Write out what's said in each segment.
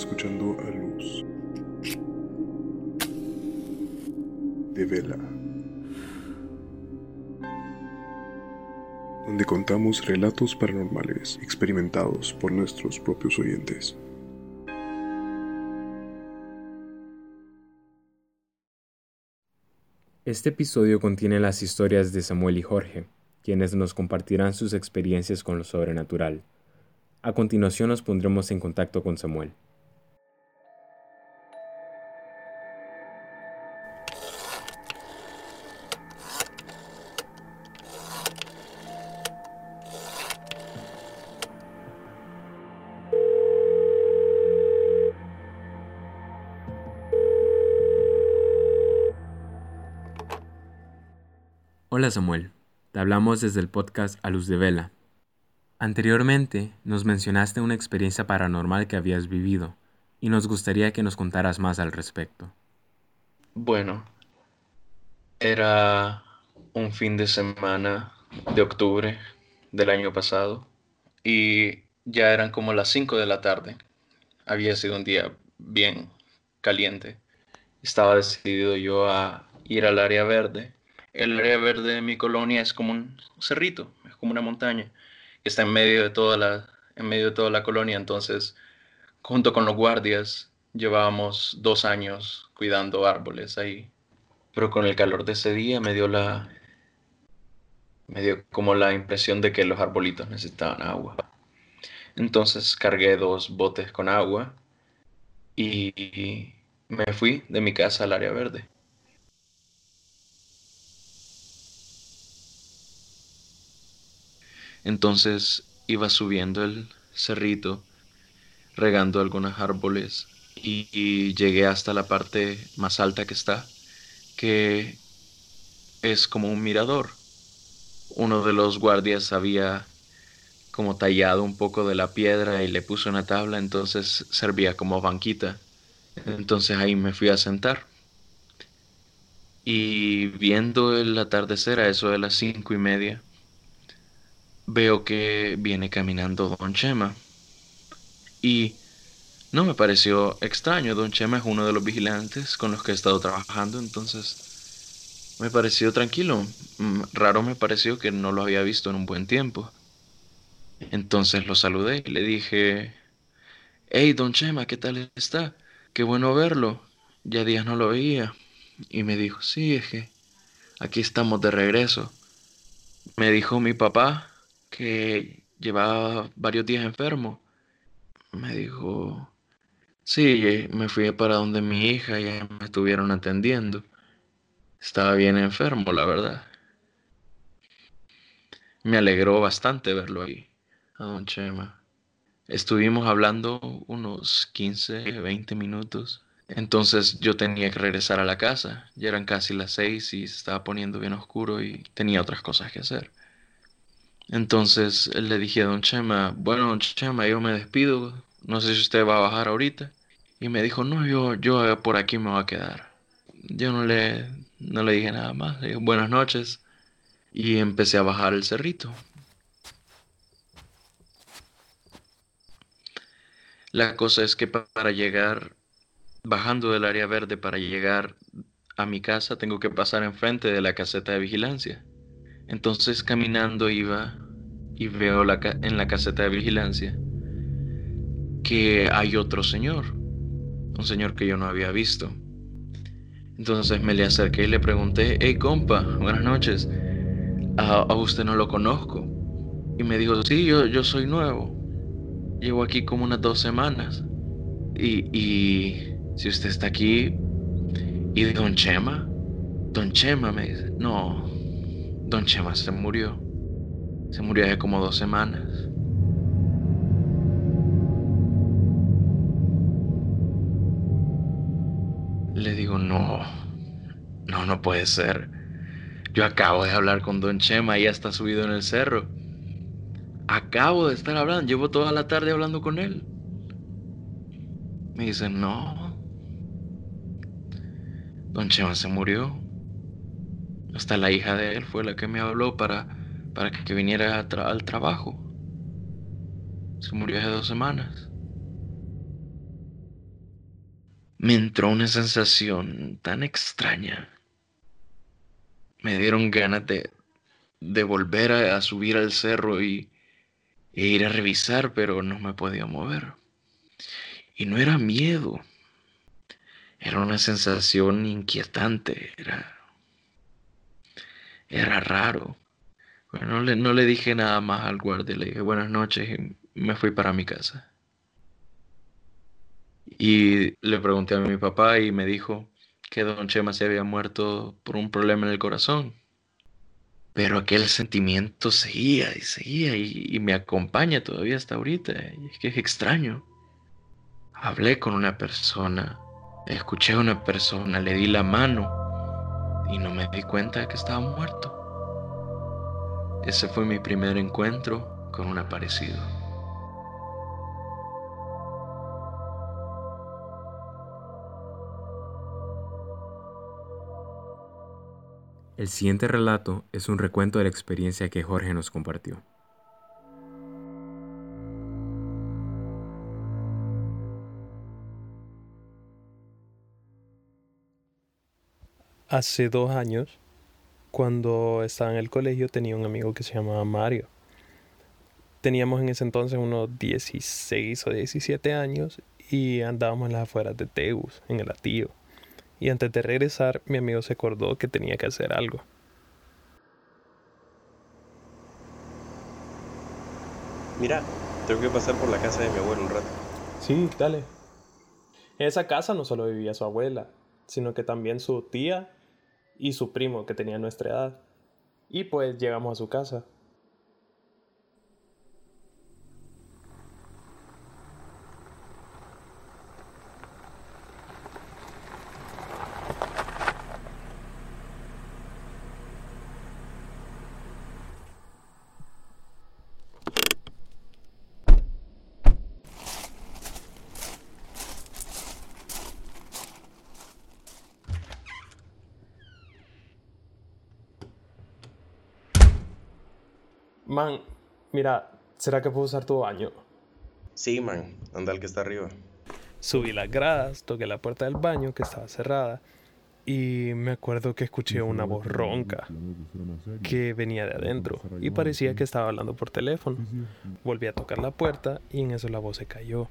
escuchando a Luz de Vela, donde contamos relatos paranormales experimentados por nuestros propios oyentes. Este episodio contiene las historias de Samuel y Jorge, quienes nos compartirán sus experiencias con lo sobrenatural. A continuación nos pondremos en contacto con Samuel. Hola Samuel, te hablamos desde el podcast A Luz de Vela. Anteriormente nos mencionaste una experiencia paranormal que habías vivido y nos gustaría que nos contaras más al respecto. Bueno, era un fin de semana de octubre del año pasado y ya eran como las 5 de la tarde. Había sido un día bien caliente. Estaba decidido yo a ir al área verde. El área verde de mi colonia es como un cerrito, es como una montaña está en medio de toda la, en medio de toda la colonia. Entonces, junto con los guardias, llevábamos dos años cuidando árboles ahí. Pero con el calor de ese día me dio la, me dio como la impresión de que los arbolitos necesitaban agua. Entonces cargué dos botes con agua y me fui de mi casa al área verde. Entonces iba subiendo el cerrito, regando algunos árboles y, llegué hasta la parte más alta que está, que es como un mirador. Uno de los guardias había como tallado un poco de la piedra y le puso una tabla, entonces servía como banquita. Entonces ahí me fui a sentar. Y viendo el atardecer a eso de las cinco y media, veo que viene caminando Don Chema. Y no me pareció extraño. Don Chema es uno de los vigilantes con los que he estado trabajando, entonces me pareció tranquilo. Mm, raro me pareció que no lo había visto en un buen tiempo. Entonces lo saludé y le dije, Hey, Don Chema, ¿qué tal está? Qué bueno verlo. Ya días no lo veía. Y me dijo, sí, es que aquí estamos de regreso. Me dijo mi papá que llevaba varios días enfermo. Me dijo, sí, me fui para donde mi hija y me estuvieron atendiendo. Estaba bien enfermo, la verdad. Me alegró bastante verlo ahí, a don Chema. Estuvimos hablando unos 15, 20 minutos. Entonces yo tenía que regresar a la casa. Ya eran casi las seis y se estaba poniendo bien oscuro y tenía otras cosas que hacer. Entonces le dije a don Chema, bueno, don Chema, yo me despido, no sé si usted va a bajar ahorita. Y me dijo, no, yo, yo por aquí me voy a quedar. Yo no le, no le dije nada más, le dije, buenas noches. Y empecé a bajar el cerrito. La cosa es que para llegar, bajando del área verde, para llegar a mi casa, tengo que pasar enfrente de la caseta de vigilancia. Entonces caminando iba y veo la en la caseta de vigilancia que hay otro señor, un señor que yo no había visto. Entonces me le acerqué y le pregunté, hey compa, buenas noches, a, usted no lo conozco. Y me dijo, sí, yo, yo soy nuevo, llevo aquí como unas dos semanas. Y, y si usted está aquí, ¿y don Chema? Don Chema me dice, no, Don Chema se murió. Se murió hace como dos semanas. Le digo, no, no, no puede ser. Yo acabo de hablar con Don Chema y ya está subido en el cerro. Acabo de estar hablando, llevo toda la tarde hablando con él. Me dice, no. Don Chema se murió. Hasta la hija de él fue la que me habló para, para que viniera al trabajo. Se murió hace dos semanas. me entró una sensación tan extraña. Me dieron ganas de, de volver a, subir al cerro y e ir a revisar, pero no me podía mover. Y no era miedo, era una sensación inquietante, era, era raro. Bueno, no le, no le dije nada más al guardia, le dije buenas noches y me fui para mi casa. Y le pregunté a mi papá y me dijo que don Chema se había muerto por un problema en el corazón. Pero aquel sentimiento seguía y seguía y, me acompaña todavía hasta ahorita. Y es que es extraño. Hablé con una persona, escuché a una persona, le di la mano y no me di cuenta de que estaba muerto. Ese fue mi primer encuentro con un aparecido. El siguiente relato es un recuento de la experiencia que Jorge nos compartió. Hace dos años, cuando estaba en el colegio, tenía un amigo que se llamaba Mario. Teníamos en ese entonces unos 16 o 17 años y andábamos en las afueras de Teus, en el Atío y antes de regresar mi amigo se acordó que tenía que hacer algo. Mira, tengo que pasar por la casa de mi abuelo un rato. Sí, dale. En esa casa no solo vivía su abuela, sino que también su tía y su primo que tenía nuestra edad. Y pues llegamos a su casa. Man, mira, ¿será que puedo usar tu baño? Sí, man, anda el que está arriba. Subí las gradas, toqué la puerta del baño que estaba cerrada y me acuerdo que escuché una voz ronca que venía de adentro y parecía que estaba hablando por teléfono. Volví a tocar la puerta y en eso la voz se cayó.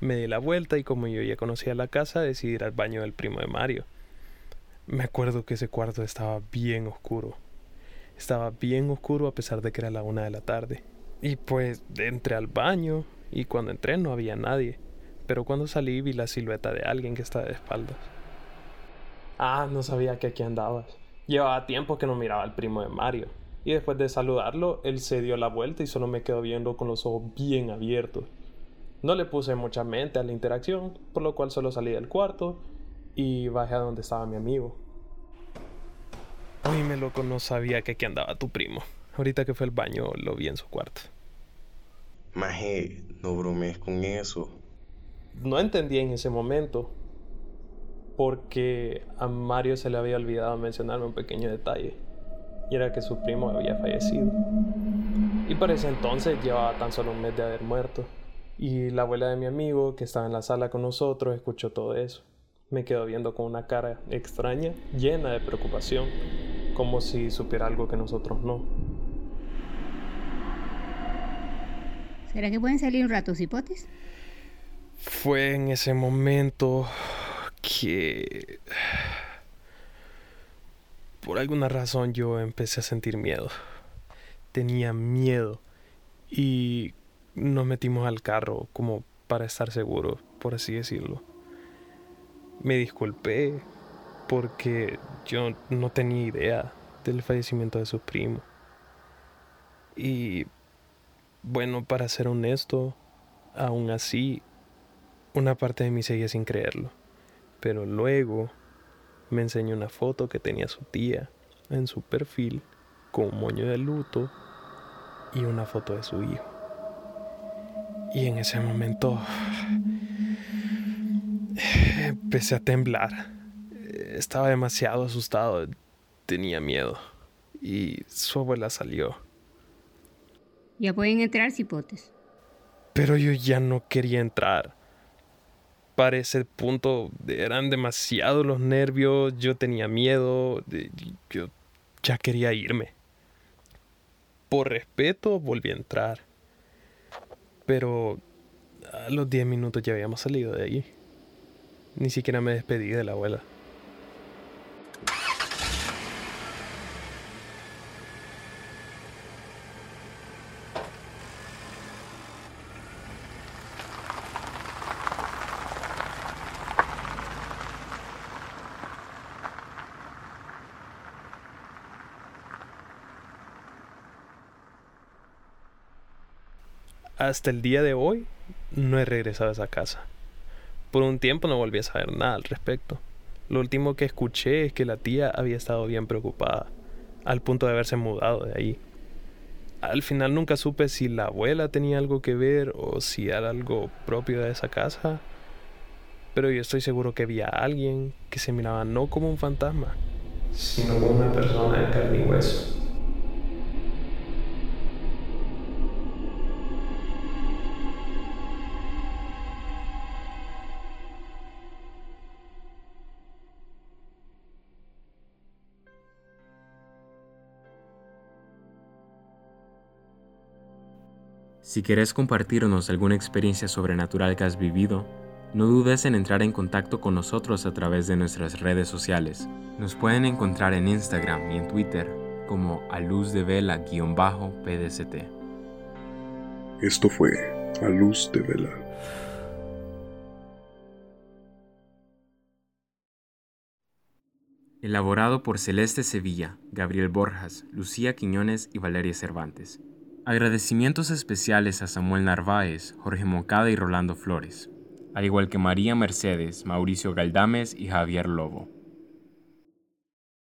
Me di la vuelta y como yo ya conocía la casa decidí ir al baño del primo de Mario. Me acuerdo que ese cuarto estaba bien oscuro estaba bien oscuro a pesar de que era la una de la tarde. Y pues entré al baño y cuando entré no había nadie. Pero cuando salí vi la silueta de alguien que estaba de espaldas. Ah, no sabía que aquí andabas. Llevaba tiempo que no miraba al primo de Mario. Y después de saludarlo, él se dio la vuelta y solo me quedó viendo con los ojos bien abiertos. No le puse mucha mente a la interacción, por lo cual solo salí del cuarto y bajé a donde estaba mi amigo. Loco, no sabía que aquí andaba tu primo. Ahorita que fue al baño lo vi en su cuarto. Maje, no bromees con eso. No entendía en ese momento. Porque a Mario se le había olvidado mencionarme un pequeño detalle. Y era que su primo había fallecido. Y para ese entonces llevaba tan solo un mes de haber muerto. Y la abuela de mi amigo, que estaba en la sala con nosotros, escuchó todo eso. Me quedó viendo con una cara extraña, llena de preocupación, como si supiera algo que nosotros no. ¿Será que pueden salir un rato, hipotes? Fue en ese momento que... Por alguna razón yo empecé a sentir miedo. Tenía miedo. Y nos metimos al carro como para estar seguros, por así decirlo me disculpé porque yo no tenía idea del fallecimiento de su primo. Y bueno, para ser honesto, aún así, una parte de mí seguía sin creerlo. Pero luego me enseñó una foto que tenía su tía en su perfil con un moño de luto y una foto de su hijo. Y en ese momento Empecé a temblar. Estaba demasiado asustado. Tenía miedo. Y su abuela salió. Ya pueden entrar, cipotes. Pero yo ya no quería entrar. para ese punto eran demasiados los nervios, yo tenía miedo, yo ya quería irme. Por respeto volví a entrar. Pero a los 10 minutos ya habíamos salido de allí. Ni siquiera me despedí de la abuela. Hasta el día de hoy no he regresado a esa casa. Por un tiempo no volví a saber nada al respecto. Lo último que escuché es que la tía había estado bien preocupada, al punto de haberse mudado de ahí. Al final nunca supe si la abuela tenía algo que ver o si era algo propio de esa casa, pero yo estoy seguro que vi a alguien que se miraba no como un fantasma, sino como una persona de carne y hueso. Si quieres compartirnos alguna experiencia sobrenatural que has vivido, no dudes en entrar en contacto con nosotros a través de nuestras redes sociales. Nos pueden encontrar en Instagram y en Twitter como a luz de vela-pdct. Esto fue A Luz de Vela. Elaborado por Celeste Sevilla, Gabriel Borjas, Lucía Quiñones y Valeria Cervantes. Agradecimientos especiales a Samuel Narváez, Jorge Moncada y Rolando Flores, al igual que María Mercedes, Mauricio Galdames y Javier Lobo.